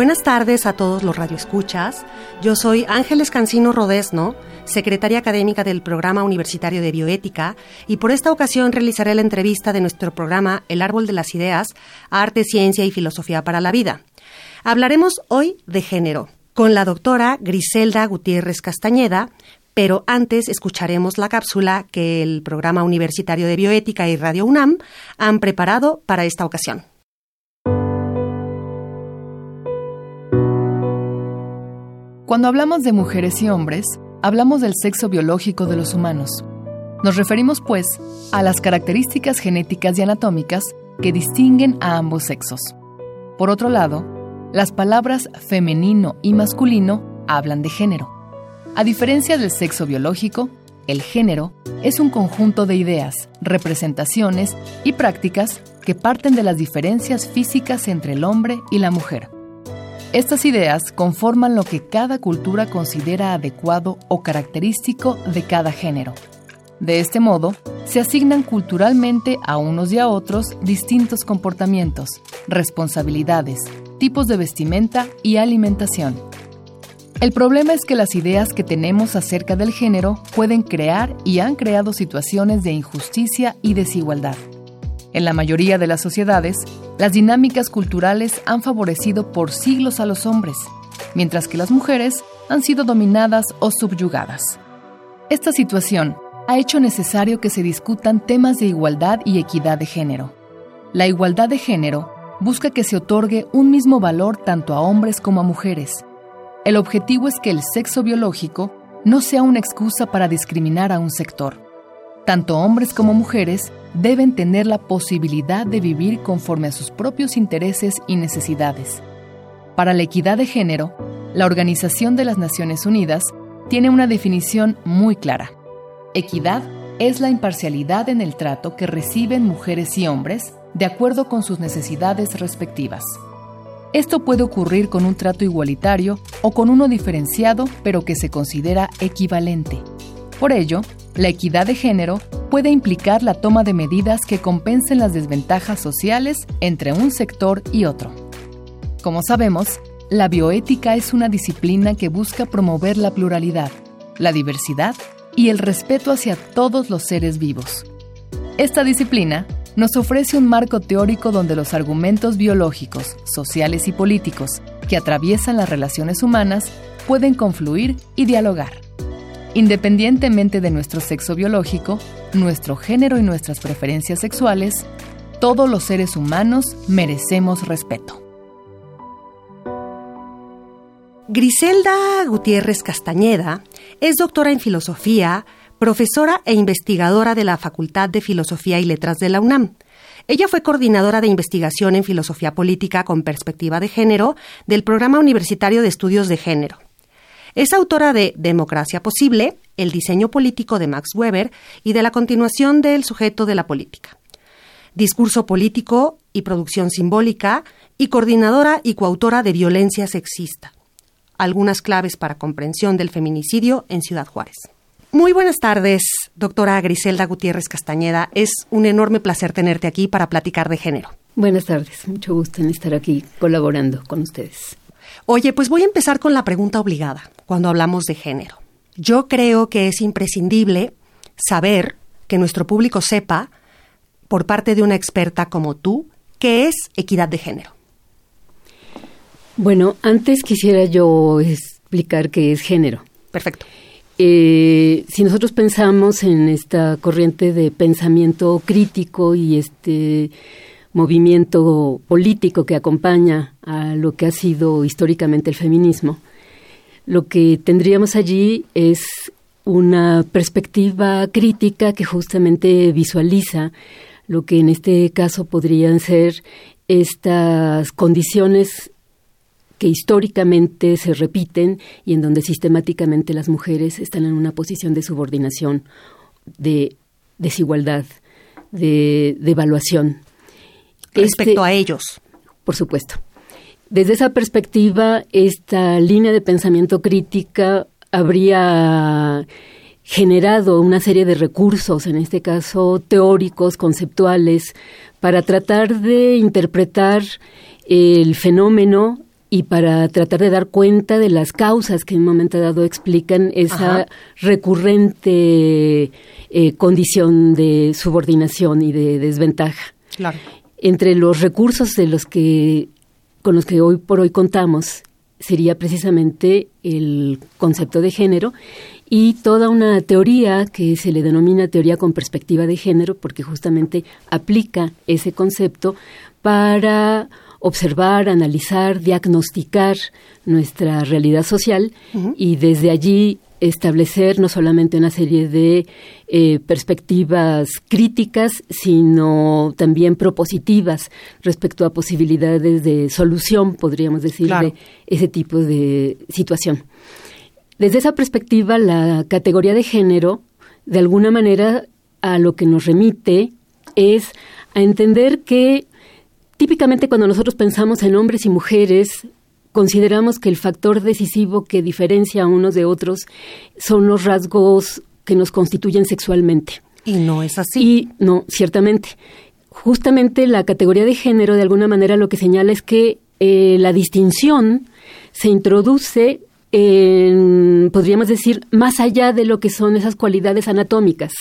Buenas tardes a todos los radioescuchas. Yo soy Ángeles Cancino Rodesno, secretaria académica del Programa Universitario de Bioética, y por esta ocasión realizaré la entrevista de nuestro programa El Árbol de las Ideas, Arte, Ciencia y Filosofía para la Vida. Hablaremos hoy de género, con la doctora Griselda Gutiérrez Castañeda, pero antes escucharemos la cápsula que el Programa Universitario de Bioética y Radio UNAM han preparado para esta ocasión. Cuando hablamos de mujeres y hombres, hablamos del sexo biológico de los humanos. Nos referimos, pues, a las características genéticas y anatómicas que distinguen a ambos sexos. Por otro lado, las palabras femenino y masculino hablan de género. A diferencia del sexo biológico, el género es un conjunto de ideas, representaciones y prácticas que parten de las diferencias físicas entre el hombre y la mujer. Estas ideas conforman lo que cada cultura considera adecuado o característico de cada género. De este modo, se asignan culturalmente a unos y a otros distintos comportamientos, responsabilidades, tipos de vestimenta y alimentación. El problema es que las ideas que tenemos acerca del género pueden crear y han creado situaciones de injusticia y desigualdad. En la mayoría de las sociedades, las dinámicas culturales han favorecido por siglos a los hombres, mientras que las mujeres han sido dominadas o subyugadas. Esta situación ha hecho necesario que se discutan temas de igualdad y equidad de género. La igualdad de género busca que se otorgue un mismo valor tanto a hombres como a mujeres. El objetivo es que el sexo biológico no sea una excusa para discriminar a un sector. Tanto hombres como mujeres deben tener la posibilidad de vivir conforme a sus propios intereses y necesidades. Para la equidad de género, la Organización de las Naciones Unidas tiene una definición muy clara. Equidad es la imparcialidad en el trato que reciben mujeres y hombres de acuerdo con sus necesidades respectivas. Esto puede ocurrir con un trato igualitario o con uno diferenciado pero que se considera equivalente. Por ello, la equidad de género puede implicar la toma de medidas que compensen las desventajas sociales entre un sector y otro. Como sabemos, la bioética es una disciplina que busca promover la pluralidad, la diversidad y el respeto hacia todos los seres vivos. Esta disciplina nos ofrece un marco teórico donde los argumentos biológicos, sociales y políticos que atraviesan las relaciones humanas pueden confluir y dialogar. Independientemente de nuestro sexo biológico, nuestro género y nuestras preferencias sexuales, todos los seres humanos merecemos respeto. Griselda Gutiérrez Castañeda es doctora en filosofía, profesora e investigadora de la Facultad de Filosofía y Letras de la UNAM. Ella fue coordinadora de investigación en filosofía política con perspectiva de género del Programa Universitario de Estudios de Género. Es autora de Democracia Posible, El diseño político de Max Weber y de la continuación del sujeto de la política. Discurso político y producción simbólica y coordinadora y coautora de Violencia Sexista. Algunas claves para comprensión del feminicidio en Ciudad Juárez. Muy buenas tardes, doctora Griselda Gutiérrez Castañeda. Es un enorme placer tenerte aquí para platicar de género. Buenas tardes, mucho gusto en estar aquí colaborando con ustedes. Oye, pues voy a empezar con la pregunta obligada cuando hablamos de género. Yo creo que es imprescindible saber que nuestro público sepa, por parte de una experta como tú, qué es equidad de género. Bueno, antes quisiera yo explicar qué es género. Perfecto. Eh, si nosotros pensamos en esta corriente de pensamiento crítico y este movimiento político que acompaña a lo que ha sido históricamente el feminismo, lo que tendríamos allí es una perspectiva crítica que justamente visualiza lo que en este caso podrían ser estas condiciones que históricamente se repiten y en donde sistemáticamente las mujeres están en una posición de subordinación, de desigualdad, de, evaluación. Respecto este a ellos. Por supuesto. Desde esa perspectiva, esta línea de pensamiento crítica habría generado una serie de recursos, en este caso teóricos, conceptuales, para tratar de interpretar el fenómeno y para tratar de dar cuenta de las causas que en un momento dado explican esa recurrente eh, condición de subordinación y de desventaja. Claro. Entre los recursos de los que con los que hoy por hoy contamos sería precisamente el concepto de género y toda una teoría que se le denomina teoría con perspectiva de género porque justamente aplica ese concepto para observar, analizar, diagnosticar nuestra realidad social y desde allí establecer no solamente una serie de eh, perspectivas críticas, sino también propositivas respecto a posibilidades de solución, podríamos decir, de ese tipo de situación. Desde esa perspectiva, la categoría de género, de alguna manera, a lo que nos remite es a entender que típicamente cuando nosotros pensamos en hombres y mujeres, consideramos que el factor decisivo que diferencia a unos de otros son los rasgos que nos constituyen sexualmente. Y no es así. Y no, ciertamente. Justamente la categoría de género, de alguna manera, lo que señala es que eh, la distinción se introduce en, podríamos decir, más allá de lo que son esas cualidades anatómicas.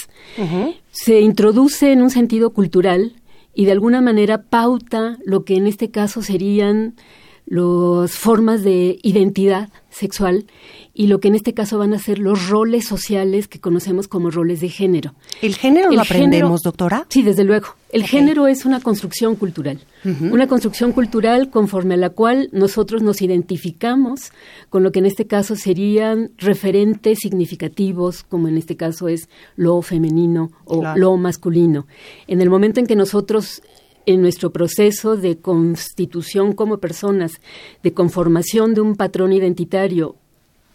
Se introduce en un sentido cultural y de alguna manera pauta lo que en este caso serían las formas de identidad sexual y lo que en este caso van a ser los roles sociales que conocemos como roles de género. ¿El género lo aprendemos, doctora? Sí, desde luego. El género es una construcción cultural, una construcción cultural conforme a la cual nosotros nos identificamos con lo que en este caso serían referentes significativos, como en este caso es lo femenino o lo masculino. En el momento en que nosotros en nuestro proceso de constitución como personas, de conformación de un patrón identitario,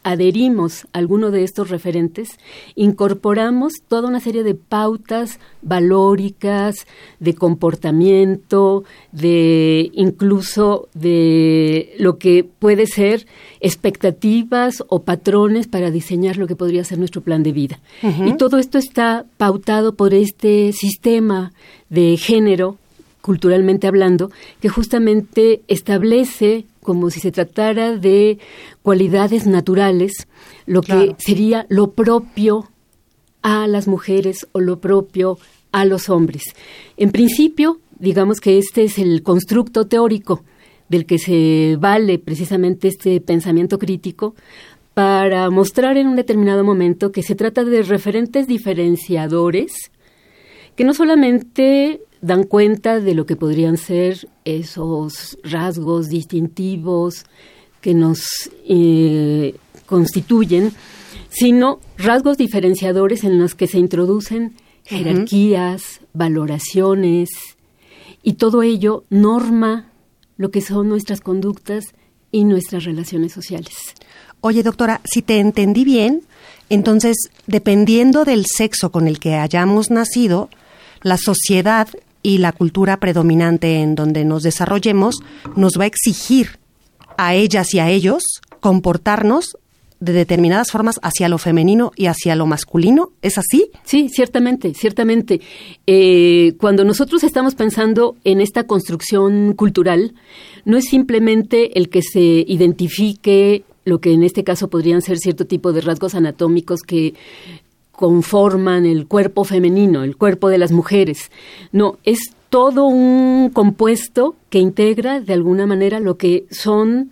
adherimos a alguno de estos referentes, incorporamos toda una serie de pautas valóricas, de comportamiento, de incluso de lo que puede ser expectativas o patrones para diseñar lo que podría ser nuestro plan de vida. Y todo esto está pautado por este sistema de género culturalmente hablando, que justamente establece como si se tratara de cualidades naturales, lo que sería lo propio a las mujeres o lo propio a los hombres. En principio, digamos que este es el constructo teórico del que se vale precisamente este pensamiento crítico para mostrar en un determinado momento que se trata de referentes diferenciadores que no solamente dan cuenta de lo que podrían ser esos rasgos distintivos que nos eh, constituyen, sino rasgos diferenciadores en los que se introducen jerarquías, valoraciones, y todo ello norma lo que son nuestras conductas y nuestras relaciones sociales. Oye, doctora, si te entendí bien, entonces, dependiendo del sexo con el que hayamos nacido, la sociedad y la cultura predominante en donde nos desarrollemos nos va a exigir a ellas y a ellos comportarnos de determinadas formas hacia lo femenino y hacia lo masculino. ¿Es así? Sí, ciertamente, ciertamente. Eh, cuando nosotros estamos pensando en esta construcción cultural, no es simplemente el que se identifique lo que en este caso podrían ser cierto tipo de rasgos anatómicos que conforman el cuerpo femenino, el cuerpo de las mujeres. No, es todo un compuesto que integra de alguna manera lo que son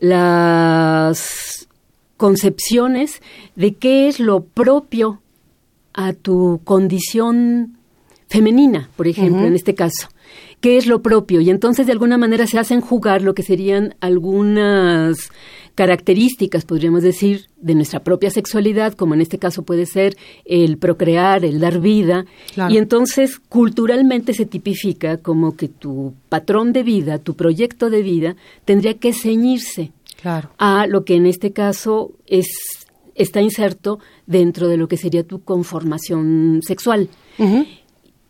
las concepciones de qué es lo propio a tu condición femenina, por ejemplo, en este caso. Qué es lo propio. Y entonces de alguna manera se hacen jugar lo que serían algunas características, podríamos decir, de nuestra propia sexualidad, como en este caso puede ser el procrear, el dar vida, y entonces culturalmente se tipifica como que tu patrón de vida, tu proyecto de vida, tendría que ceñirse a lo que en este caso es está inserto dentro de lo que sería tu conformación sexual.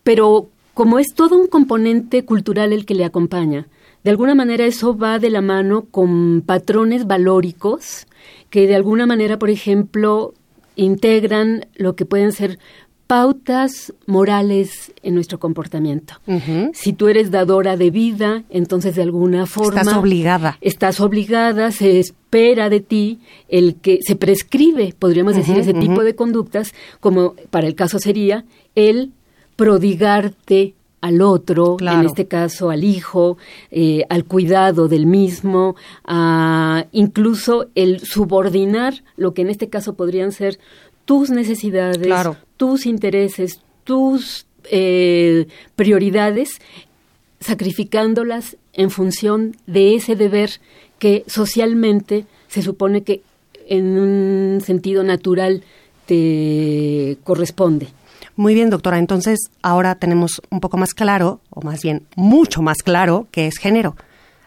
Pero como es todo un componente cultural el que le acompaña, de alguna manera eso va de la mano con patrones valóricos que de alguna manera, por ejemplo, integran lo que pueden ser pautas morales en nuestro comportamiento. Si tú eres dadora de vida, entonces de alguna forma... Estás obligada. Estás obligada, se espera de ti el que se prescribe, podríamos decir, ese tipo de conductas, como para el caso sería el prodigarte al otro, en este caso al hijo, eh, al cuidado del mismo, incluso el subordinar lo que en este caso podrían ser tus necesidades, tus intereses, tus eh, prioridades, sacrificándolas en función de ese deber que socialmente se supone que en un sentido natural te corresponde. Muy bien, doctora. Entonces, ahora tenemos un poco más claro, o más bien mucho más claro, qué es género.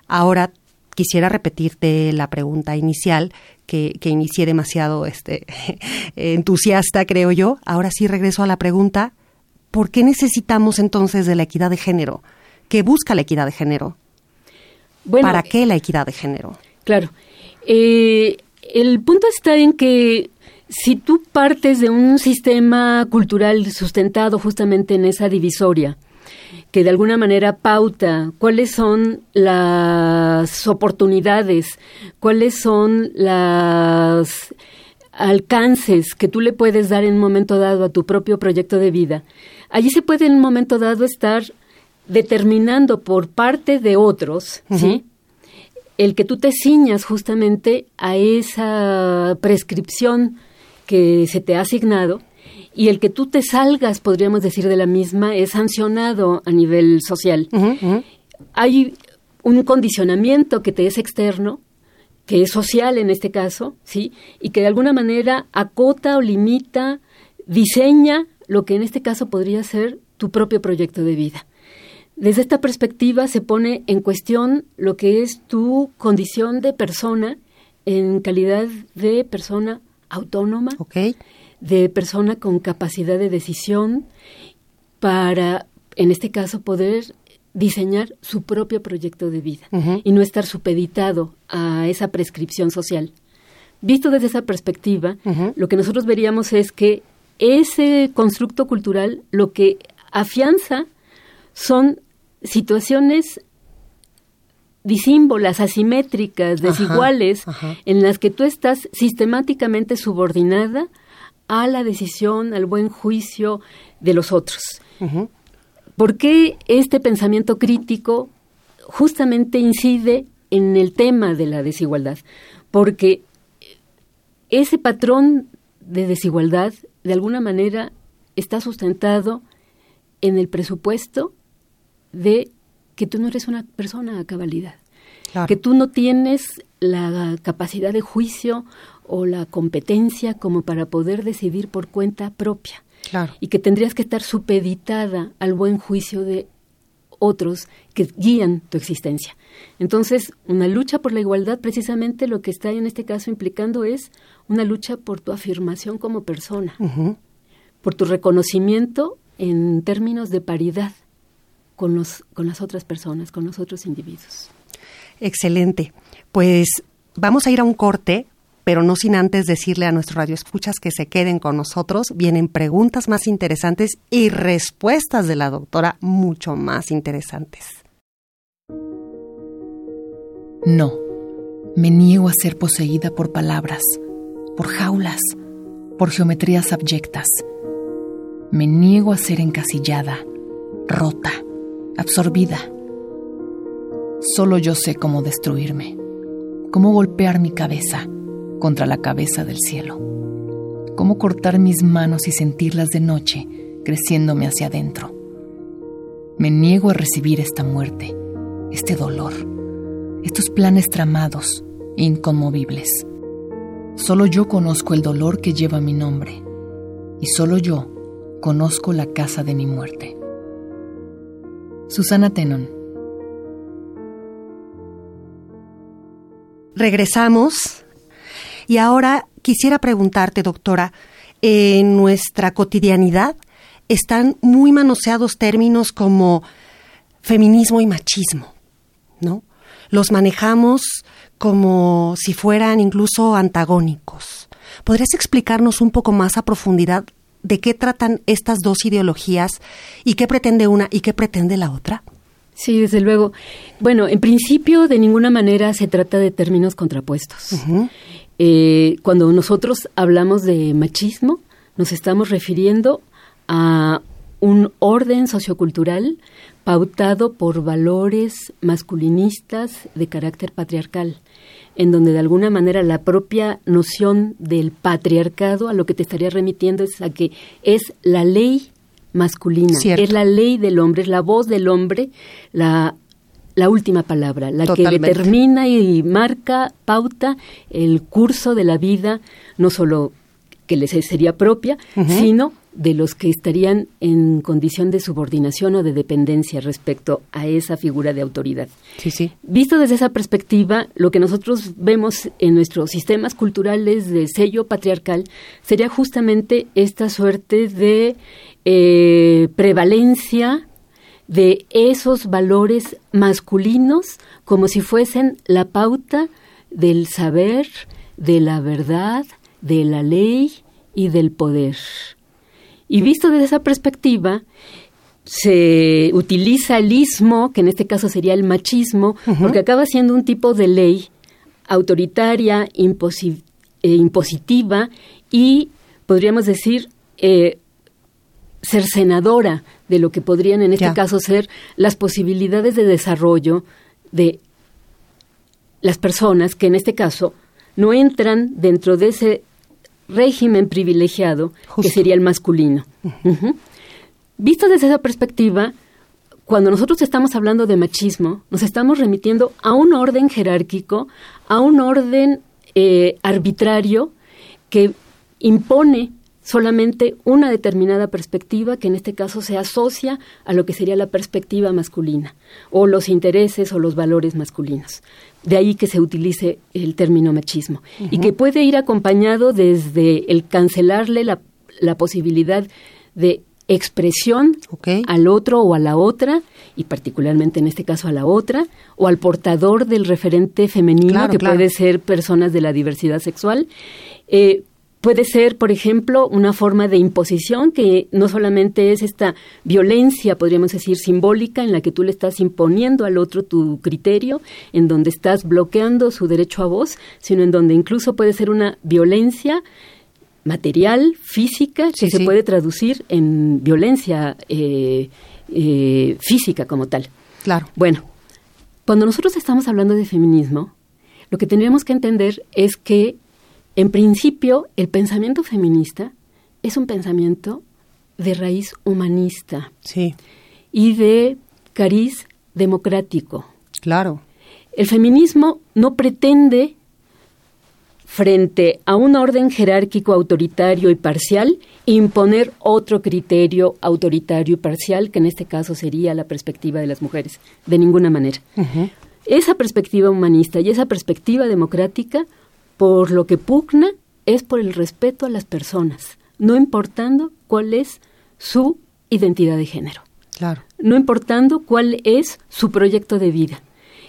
Ahora quisiera repetirte la pregunta inicial que, que inicié demasiado este, entusiasta, creo yo. Ahora sí regreso a la pregunta, ¿por qué necesitamos entonces de la equidad de género? ¿Qué busca la equidad de género? ¿Para qué la equidad de género? Claro. Eh, el punto está en que si tú partes de un sistema cultural sustentado justamente en esa divisoria, que de alguna manera pauta cuáles son las oportunidades, cuáles son los alcances que tú le puedes dar en un momento dado a tu propio proyecto de vida. Allí se puede en un momento dado estar determinando por parte de otros, ¿sí? El que tú te ciñas justamente a esa prescripción que se te ha asignado y el que tú te salgas, podríamos decir, de la misma es sancionado a nivel social. Hay un condicionamiento que te es externo, que es social en este caso, ¿sí? Y que de alguna manera acota o limita, diseña lo que en este caso podría ser tu propio proyecto de vida. Desde esta perspectiva se pone en cuestión lo que es tu condición de persona en calidad de persona autónoma, de persona con capacidad de decisión para, en este caso, poder diseñar su propio proyecto de vida y no estar supeditado a esa prescripción social. Visto desde esa perspectiva, lo que nosotros veríamos es que ese constructo cultural lo que afianza son situaciones disímbolas, asimétricas, desiguales, en las que tú estás sistemáticamente subordinada a la decisión, al buen juicio de los otros. ¿Por qué este pensamiento crítico justamente incide en el tema de la desigualdad? Porque ese patrón de desigualdad, de alguna manera, está sustentado en el presupuesto de que tú no eres una persona a cabalidad, que tú no tienes la capacidad de juicio o la competencia como para poder decidir por cuenta propia. Y que tendrías que estar supeditada al buen juicio de otros que guían tu existencia. Entonces, una lucha por la igualdad, precisamente lo que está en este caso implicando es una lucha por tu afirmación como persona, por tu reconocimiento en términos de paridad con, los, con las otras personas, con los otros individuos. Excelente. Pues vamos a ir a un corte, pero no sin antes decirle a nuestros radioescuchas que se queden con nosotros. Vienen preguntas más interesantes y respuestas de la doctora mucho más interesantes. No, me niego a ser poseída por palabras, por jaulas, por geometrías abyectas. Me niego a ser encasillada, rota absorbida. Solo yo sé cómo destruirme, cómo golpear mi cabeza contra la cabeza del cielo, cómo cortar mis manos y sentirlas de noche creciéndome hacia adentro. Me niego a recibir esta muerte, este dolor, estos planes tramados, inconmovibles. Solo yo conozco el dolor que lleva mi nombre, y solo yo conozco la casa de mi muerte. Susana Tenon. Regresamos y ahora quisiera preguntarte, doctora, en nuestra cotidianidad están muy manoseados términos como feminismo y machismo, ¿no? Los manejamos como si fueran incluso antagónicos. ¿Podrías explicarnos un poco más a profundidad de qué tratan estas dos ideologías y qué pretende una y qué pretende la otra? Sí, desde luego. Bueno, en principio de ninguna manera se trata de términos contrapuestos. Eh, cuando nosotros hablamos de machismo, nos estamos refiriendo a un orden sociocultural pautado por valores masculinistas de carácter patriarcal, en donde de alguna manera la propia noción del patriarcado a lo que te estaría remitiendo es a que es la ley masculina, es la ley del hombre, es la voz del hombre, la, la última palabra, la que determina y marca, pauta el curso de la vida, no solo que les sería propia, sino de los que estarían en condición de subordinación o de dependencia respecto a esa figura de autoridad. Sí, sí. Visto desde esa perspectiva, lo que nosotros vemos en nuestros sistemas culturales de sello patriarcal sería justamente esta suerte de eh, prevalencia de esos valores masculinos como si fuesen la pauta del saber, de la verdad, de la ley y del poder. Y visto desde esa perspectiva, se utiliza el ismo, que en este caso sería el machismo, porque acaba siendo un tipo de ley autoritaria, eh, impositiva y, podríamos decir, eh, cercenadora de lo que podrían en este caso ser las posibilidades de desarrollo de las personas que en este caso no entran dentro de ese régimen privilegiado que sería el masculino. Visto desde esa perspectiva, cuando nosotros estamos hablando de machismo, nos estamos remitiendo a un orden jerárquico, a un orden eh, arbitrario que impone solamente una determinada perspectiva que en este caso se asocia a lo que sería la perspectiva masculina o los intereses o los valores masculinos. De ahí que se utilice el término machismo. Y que puede ir acompañado desde el cancelarle la, posibilidad de expresión al otro o a la otra, y particularmente en este caso a la otra, o al portador del referente femenino, que puede ser personas de la diversidad sexual, eh, Puede ser, por ejemplo, una forma de imposición que no solamente es esta violencia, podríamos decir, simbólica, en la que tú le estás imponiendo al otro tu criterio, en donde estás bloqueando su derecho a voz, sino en donde incluso puede ser una violencia material, física, que se puede traducir en violencia eh, eh, física como tal. Claro. Bueno, cuando nosotros estamos hablando de feminismo, lo que tendríamos que entender es que en principio, el pensamiento feminista es un pensamiento de raíz humanista. Sí. Y de cariz democrático. Claro. El feminismo no pretende, frente a un orden jerárquico autoritario y parcial, imponer otro criterio autoritario y parcial, que en este caso sería la perspectiva de las mujeres, de ninguna manera. Esa perspectiva humanista y esa perspectiva democrática por lo que pugna es por el respeto a las personas, no importando cuál es su identidad de género. Claro. No importando cuál es su proyecto de vida.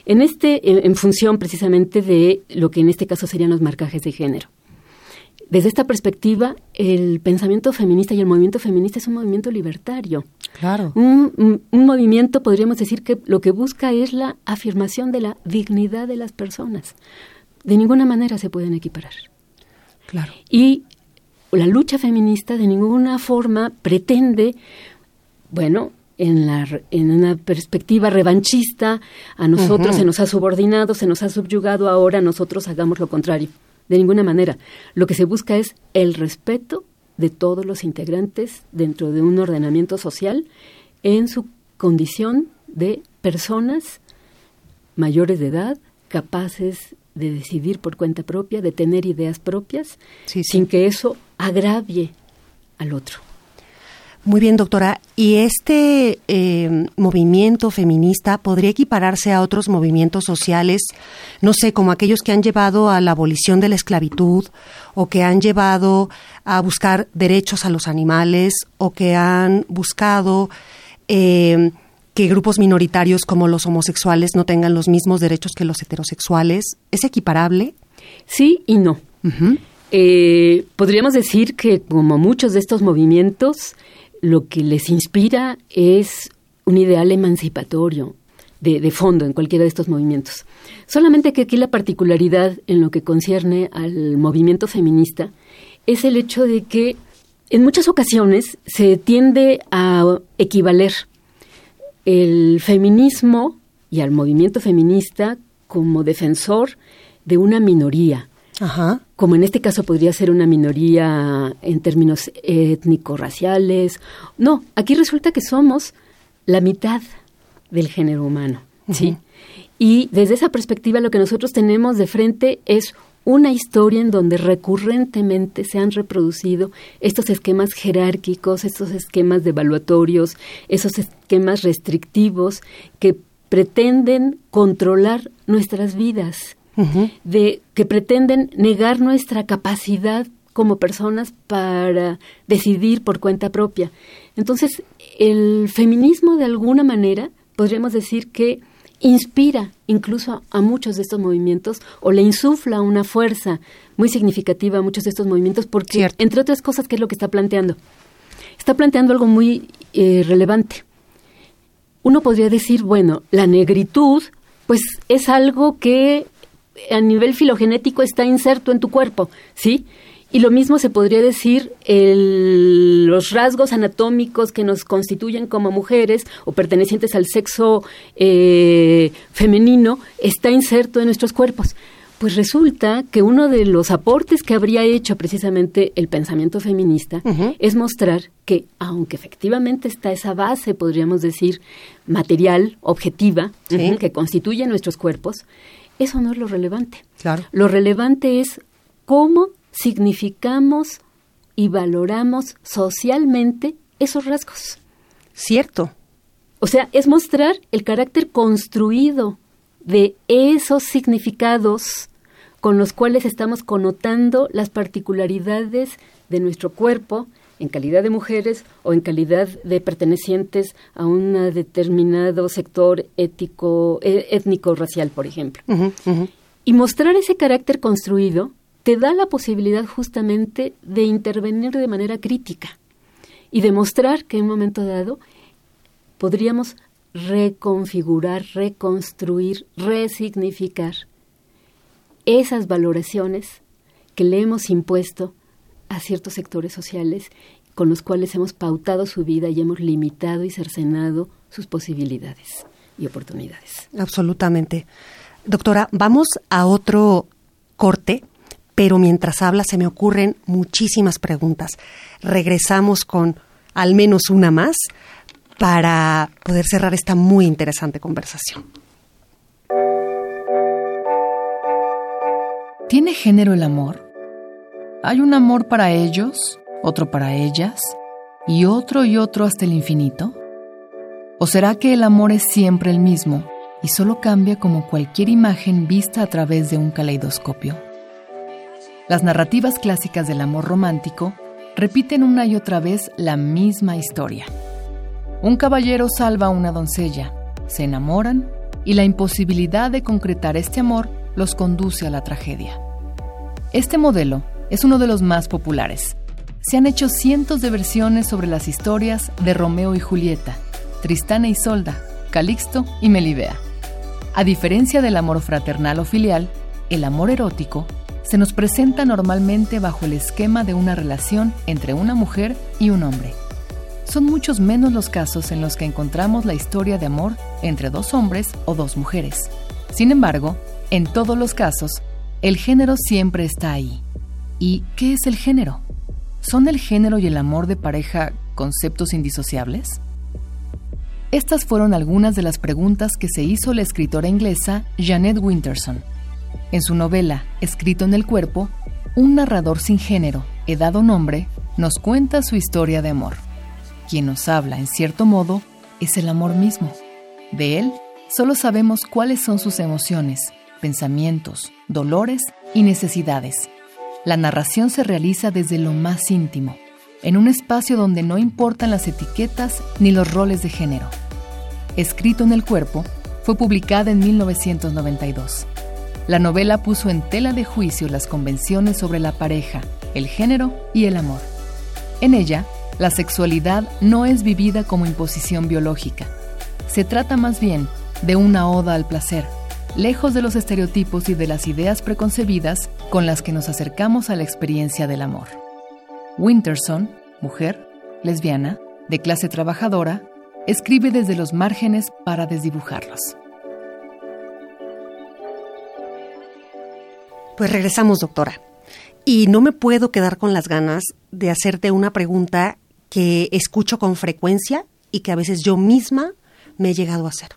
En este en, función precisamente de lo que en este caso serían los marcajes de género. Desde esta perspectiva, el pensamiento feminista y el movimiento feminista es un movimiento libertario. Claro. un, movimiento, podríamos decir, que lo que busca es la afirmación de la dignidad de las personas de ninguna manera se pueden equiparar. Claro. Y la lucha feminista de ninguna forma pretende, bueno, en, la, en una perspectiva revanchista, a nosotros se nos ha subordinado, se nos ha subyugado, ahora nosotros hagamos lo contrario. De ninguna manera. Lo que se busca es el respeto de todos los integrantes dentro de un ordenamiento social en su condición de personas mayores de edad, capaces de decidir por cuenta propia, de tener ideas propias, sin que eso agravie al otro. Muy bien, doctora. ¿Y este eh, movimiento feminista podría equipararse a otros movimientos sociales, no sé, como aquellos que han llevado a la abolición de la esclavitud o que han llevado a buscar derechos a los animales o que han buscado eh, que grupos minoritarios como los homosexuales no tengan los mismos derechos que los heterosexuales? ¿Es equiparable? Sí y no. Eh, podríamos decir que como muchos de estos movimientos, lo que les inspira es un ideal emancipatorio de, fondo en cualquiera de estos movimientos. Solamente que aquí la particularidad en lo que concierne al movimiento feminista es el hecho de que en muchas ocasiones se tiende a equivaler el feminismo y al movimiento feminista como defensor de una minoría, Ajá. como en este caso podría ser una minoría en términos étnico-raciales. No, aquí resulta que somos la mitad del género humano, ¿sí? Y desde esa perspectiva lo que nosotros tenemos de frente es una historia en donde recurrentemente se han reproducido estos esquemas jerárquicos, estos esquemas devaluatorios, esos esquemas restrictivos que pretenden controlar nuestras vidas de que pretenden negar nuestra capacidad como personas para decidir por cuenta propia. Entonces, el feminismo de alguna manera podríamos decir que inspira incluso a muchos de estos movimientos o le insufla una fuerza muy significativa a muchos de estos movimientos porque, entre otras cosas, ¿qué es lo que está planteando? Está planteando algo muy eh, relevante. Uno podría decir, bueno, la negritud, pues es algo que a nivel filogenético está inserto en tu cuerpo, ¿sí? Y lo mismo se podría decir el, los rasgos anatómicos que nos constituyen como mujeres o pertenecientes al sexo eh, femenino está inserto en nuestros cuerpos. Pues resulta que uno de los aportes que habría hecho precisamente el pensamiento feminista es mostrar que, aunque efectivamente está esa base, podríamos decir, material, objetiva, que constituye nuestros cuerpos, eso no es lo relevante. Claro. Lo relevante es cómo significamos y valoramos socialmente esos rasgos. Cierto. O sea, es mostrar el carácter construido de esos significados con los cuales estamos connotando las particularidades de nuestro cuerpo en calidad de mujeres o en calidad de pertenecientes a un determinado sector ético, e, étnico racial, por ejemplo. Y mostrar ese carácter construido te da la posibilidad justamente de intervenir de manera crítica y demostrar que en un momento dado podríamos reconfigurar, reconstruir, resignificar esas valoraciones que le hemos impuesto a ciertos sectores sociales con los cuales hemos pautado su vida y hemos limitado y cercenado sus posibilidades y oportunidades. Absolutamente. Doctora, vamos a otro corte, pero mientras habla se me ocurren muchísimas preguntas. Regresamos con al menos una más para poder cerrar esta muy interesante conversación. ¿Tiene género el amor? ¿Hay un amor para ellos, otro para ellas y otro y otro hasta el infinito? ¿O será que el amor es siempre el mismo y solo cambia como cualquier imagen vista a través de un caleidoscopio? Las narrativas clásicas del amor romántico repiten una y otra vez la misma historia. Un caballero salva a una doncella, se enamoran y la imposibilidad de concretar este amor los conduce a la tragedia. Este modelo es uno de los más populares. Se han hecho cientos de versiones sobre las historias de Romeo y Julieta, Tristán e Isolda, Calixto y Melibea. A diferencia del amor fraternal o filial, el amor erótico se nos presenta normalmente bajo el esquema de una relación entre una mujer y un hombre. Son muchos menos los casos en los que encontramos la historia de amor entre dos hombres o dos mujeres. Sin embargo, en todos los casos, el género siempre está ahí. ¿Y qué es el género? ¿Son el género y el amor de pareja conceptos indisociables? Estas fueron algunas de las preguntas que se hizo la escritora inglesa Janet Winterson. En su novela Escrito en el cuerpo, un narrador sin género, edad o nombre, nos cuenta su historia de amor. Quien nos habla, en cierto modo, es el amor mismo. De él, solo sabemos cuáles son sus emociones, pensamientos, dolores y necesidades. La narración se realiza desde lo más íntimo, en un espacio donde no importan las etiquetas ni los roles de género. Escrito en el cuerpo, fue publicada en 1992. La novela puso en tela de juicio las convenciones sobre la pareja, el género y el amor. En ella, la sexualidad no es vivida como imposición biológica. Se trata más bien de una oda al placer, lejos de los estereotipos y de las ideas preconcebidas con las que nos acercamos a la experiencia del amor. Winterson, mujer, lesbiana, de clase trabajadora, escribe desde los márgenes para desdibujarlos. Pues regresamos, doctora. Y no me puedo quedar con las ganas de hacerte una pregunta que escucho con frecuencia y que a veces yo misma me he llegado a hacer.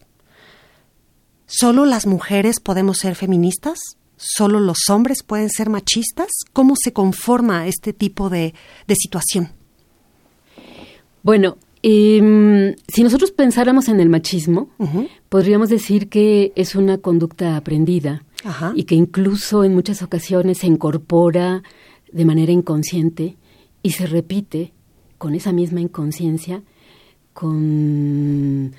¿Solo las mujeres podemos ser feministas? ¿Solo los hombres pueden ser machistas? ¿Cómo se conforma este tipo de, situación? Bueno, em, si nosotros pensáramos en el machismo, podríamos decir que es una conducta aprendida y que incluso en muchas ocasiones se incorpora de manera inconsciente y se repite con esa misma inconsciencia con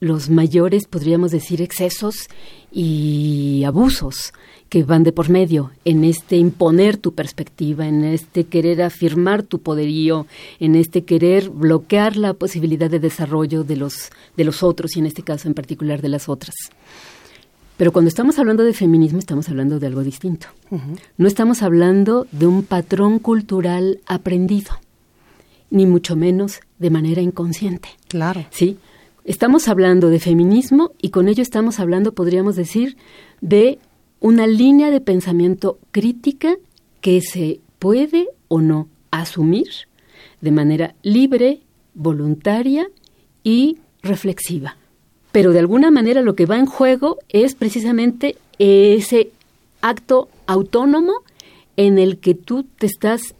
los mayores, podríamos decir, excesos y abusos que van de por medio en este imponer tu perspectiva, en este querer afirmar tu poderío, en este querer bloquear la posibilidad de desarrollo de los, de los otros y en este caso en particular de las otras. Pero cuando estamos hablando de feminismo estamos hablando de algo distinto. No estamos hablando de un patrón cultural aprendido, ni mucho menos de manera inconsciente. Claro. Sí, Estamos hablando de feminismo y con ello estamos hablando, podríamos decir, de una línea de pensamiento crítica que se puede o no asumir de manera libre, voluntaria y reflexiva. Pero de alguna manera lo que va en juego es precisamente ese acto autónomo en el que tú te estás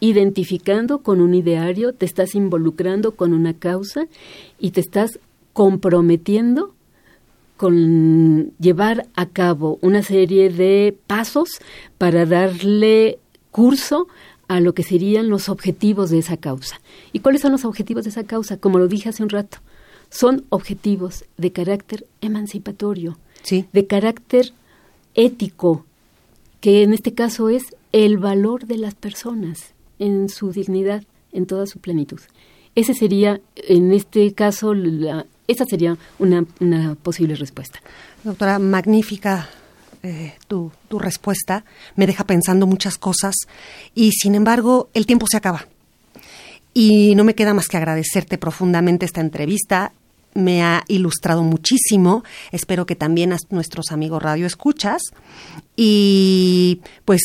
identificando con un ideario, te estás involucrando con una causa y te estás comprometiendo con llevar a cabo una serie de pasos para darle curso a lo que serían los objetivos de esa causa. ¿Y cuáles son los objetivos de esa causa? Como lo dije hace un rato, son objetivos de carácter emancipatorio, de carácter ético, que en este caso es el valor de las personas en su dignidad, en toda su plenitud. Ese sería, en este caso, la, esa sería una, posible respuesta. Doctora, magnífica eh, tu, tu, respuesta. Me deja pensando muchas cosas y, sin embargo, el tiempo se acaba. Y no me queda más que agradecerte profundamente esta entrevista. Me ha ilustrado muchísimo. Espero que también a nuestros amigos radio escuchas. Y pues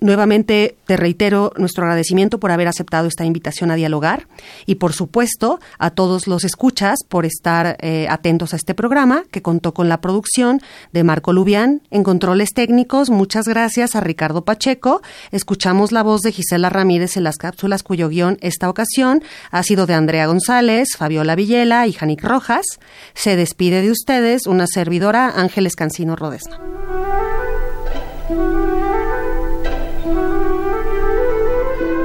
Nuevamente te reitero nuestro agradecimiento por haber aceptado esta invitación a dialogar y por supuesto a todos los escuchas por estar eh, atentos a este programa que contó con la producción de Marco Lubián en controles técnicos. Muchas gracias a Ricardo Pacheco. Escuchamos la voz de Gisela Ramírez en las cápsulas cuyo guion esta ocasión ha sido de Andrea González, Fabiola Villela y Janik Rojas. Se despide de ustedes una servidora Ángeles Cancino Rodesna.